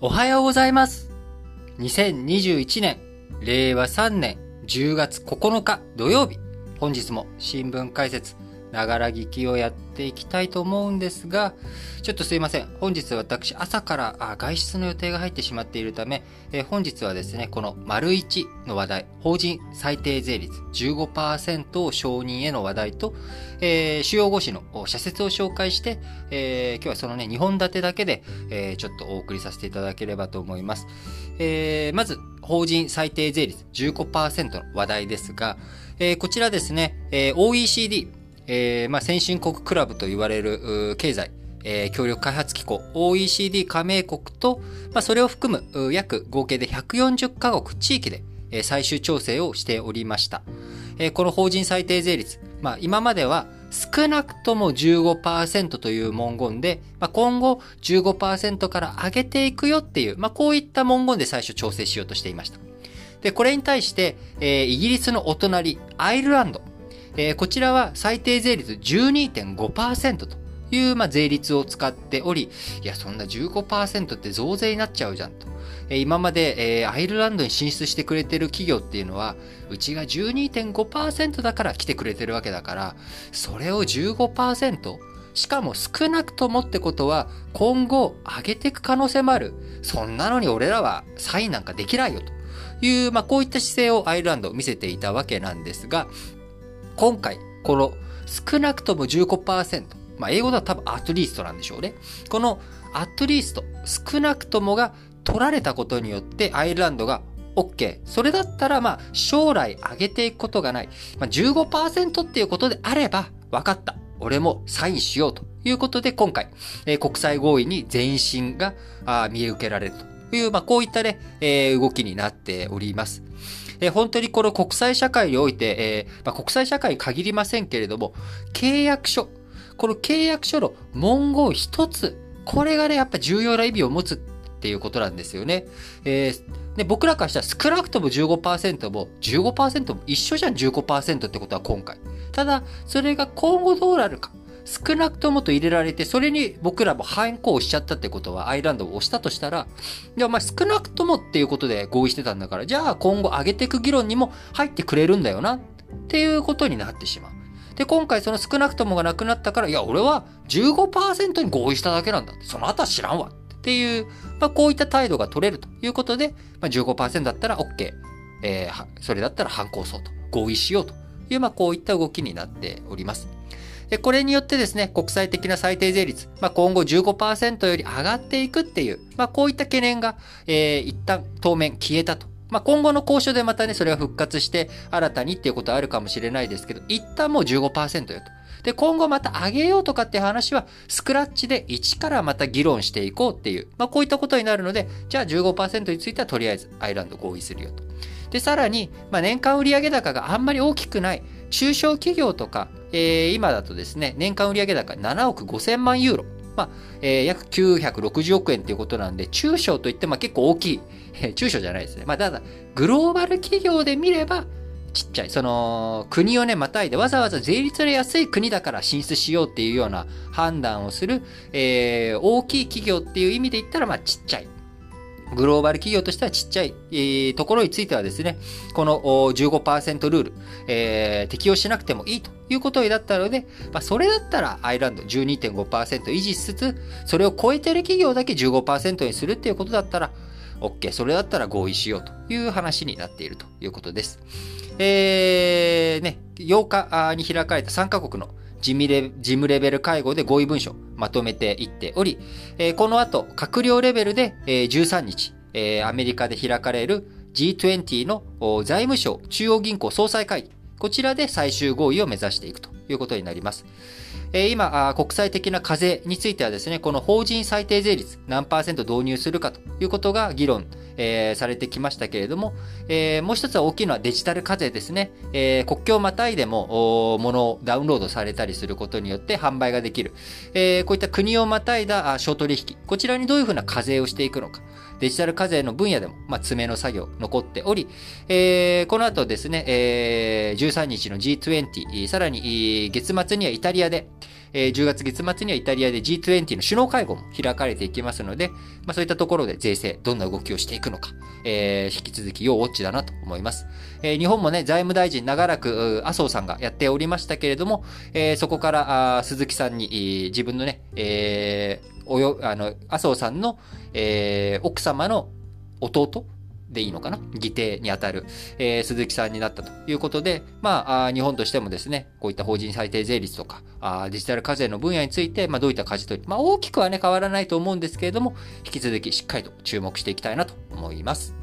おはようございます。2021年、令和3年10月9日土曜日、本日も新聞解説、ながら聞きをやっていきたいと思うんですが、ちょっとすいません。本日私、朝から外出の予定が入ってしまっているため、え本日はですね、この丸1の話題、法人最低税率15%を承認への話題と、えー、主要語詞の社説を紹介して、えー、今日はそのね、2本立てだけで、えー、ちょっとお送りさせていただければと思います。えー、まず、法人最低税率15%の話題ですが、えー、こちらですね、えー、OECD、えー、まあ、先進国クラブと言われる経済、えー、協力開発機構 OECD 加盟国と、まあ、それを含む約合計で140カ国地域で、えー、最終調整をしておりました。えー、この法人最低税率、まあ、今までは少なくとも15%という文言で、まあ、今後15%から上げていくよっていう、まあ、こういった文言で最初調整しようとしていました。で、これに対して、えー、イギリスのお隣、アイルランド、えー、こちらは最低税率12.5%という、まあ、税率を使っており、いや、そんな15%って増税になっちゃうじゃんと。えー、今まで、えー、アイルランドに進出してくれてる企業っていうのは、うちが12.5%だから来てくれてるわけだから、それを15%、しかも少なくともってことは、今後上げていく可能性もある。そんなのに俺らはサインなんかできないよという、まあ、こういった姿勢をアイルランド見せていたわけなんですが、今回、この少なくとも15%、まあ、英語だと多分アトリーストなんでしょうね。このアトリースト、少なくともが取られたことによってアイルランドが OK。それだったら、まあ、将来上げていくことがない。まあ、15%っていうことであれば、分かった。俺もサインしようということで、今回、えー、国際合意に前進があ見受けられるという、まあ、こういったね、えー、動きになっております。え本当にこの国際社会において、えー、まあ、国際社会に限りませんけれども、契約書、この契約書の文言一つ、これがね、やっぱ重要な意味を持つっていうことなんですよね。えー、僕らからしたら少なくとも15%も15%も一緒じゃん15%ってことは今回。ただ、それが今後どうなるか。少なくともと入れられて、それに僕らも反抗しちゃったってことは、アイランドを押したとしたら、いや、まあ少なくともっていうことで合意してたんだから、じゃあ今後上げていく議論にも入ってくれるんだよな、っていうことになってしまう。で、今回その少なくともがなくなったから、いや、俺は15%に合意しただけなんだ。その後は知らんわ。っていう、まあこういった態度が取れるということで、まあ15%だったら OK。えー、それだったら反抗そうと。合意しようという、まあこういった動きになっております。これによってですね、国際的な最低税率、まあ、今後15%より上がっていくっていう、まあ、こういった懸念が、えー、一旦当面消えたと。まあ、今後の交渉でまたね、それが復活して新たにっていうことはあるかもしれないですけど、一旦もう15%よと。で、今後また上げようとかっていう話は、スクラッチで1からまた議論していこうっていう、まあ、こういったことになるので、じゃあ15%についてはとりあえずアイランド合意するよと。で、さらに、まあ、年間売上高があんまり大きくない、中小企業とか、えー、今だとですね、年間売上高7億5千万ユーロ。まあ、えー、約960億円ということなんで、中小といっても結構大きい、中小じゃないですね。まあ、ただ、グローバル企業で見れば、ちっちゃい。その、国をね、またいで、わざわざ税率の安い国だから進出しようっていうような判断をする、えー、大きい企業っていう意味で言ったら、まあ、ちっちゃい。グローバル企業としてはちっちゃい、ところについてはですね、この15%ルール、えー、適用しなくてもいいということになったので、まあ、それだったらアイランド12.5%維持しつつ、それを超えてる企業だけ15%にするっていうことだったら、OK、それだったら合意しようという話になっているということです。えー、ね、8日に開かれた3カ国の事務レ事務レベル会合で合意文書まとめていっており、えー、この後、閣僚レベルで、えー、13日、えー、アメリカで開かれる G20 の財務省中央銀行総裁会議、こちらで最終合意を目指していくということになります。今、国際的な課税についてはですね、この法人最低税率何パーセント導入するかということが議論、されてきましたけれども、もう一つは大きいのはデジタル課税ですね。国境をまたいでも、物をダウンロードされたりすることによって販売ができる。こういった国をまたいだ商取引。こちらにどういうふうな課税をしていくのか。デジタル課税の分野でも、まあ、詰めの作業残っており、えー、この後ですね、えー、13日の G20、さらに月末にはイタリアで、えー、10月月末にはイタリアで G20 の首脳会合も開かれていきますので、まあ、そういったところで税制、どんな動きをしていくのか、えー、引き続き要ウォッチだなと思います。えー、日本もね、財務大臣長らく麻生さんがやっておりましたけれども、えー、そこからあ鈴木さんに、自分のね、えー、およ、あの、麻生さんの、えー、奥様の弟でいいのかな？議定にあたる、えー、鈴木さんになったということで、まあ、日本としてもですね、こういった法人最低税率とか、あデジタル課税の分野について、まあ、どういった舵取り、まあ、大きくはね、変わらないと思うんですけれども、引き続きしっかりと注目していきたいなと思います。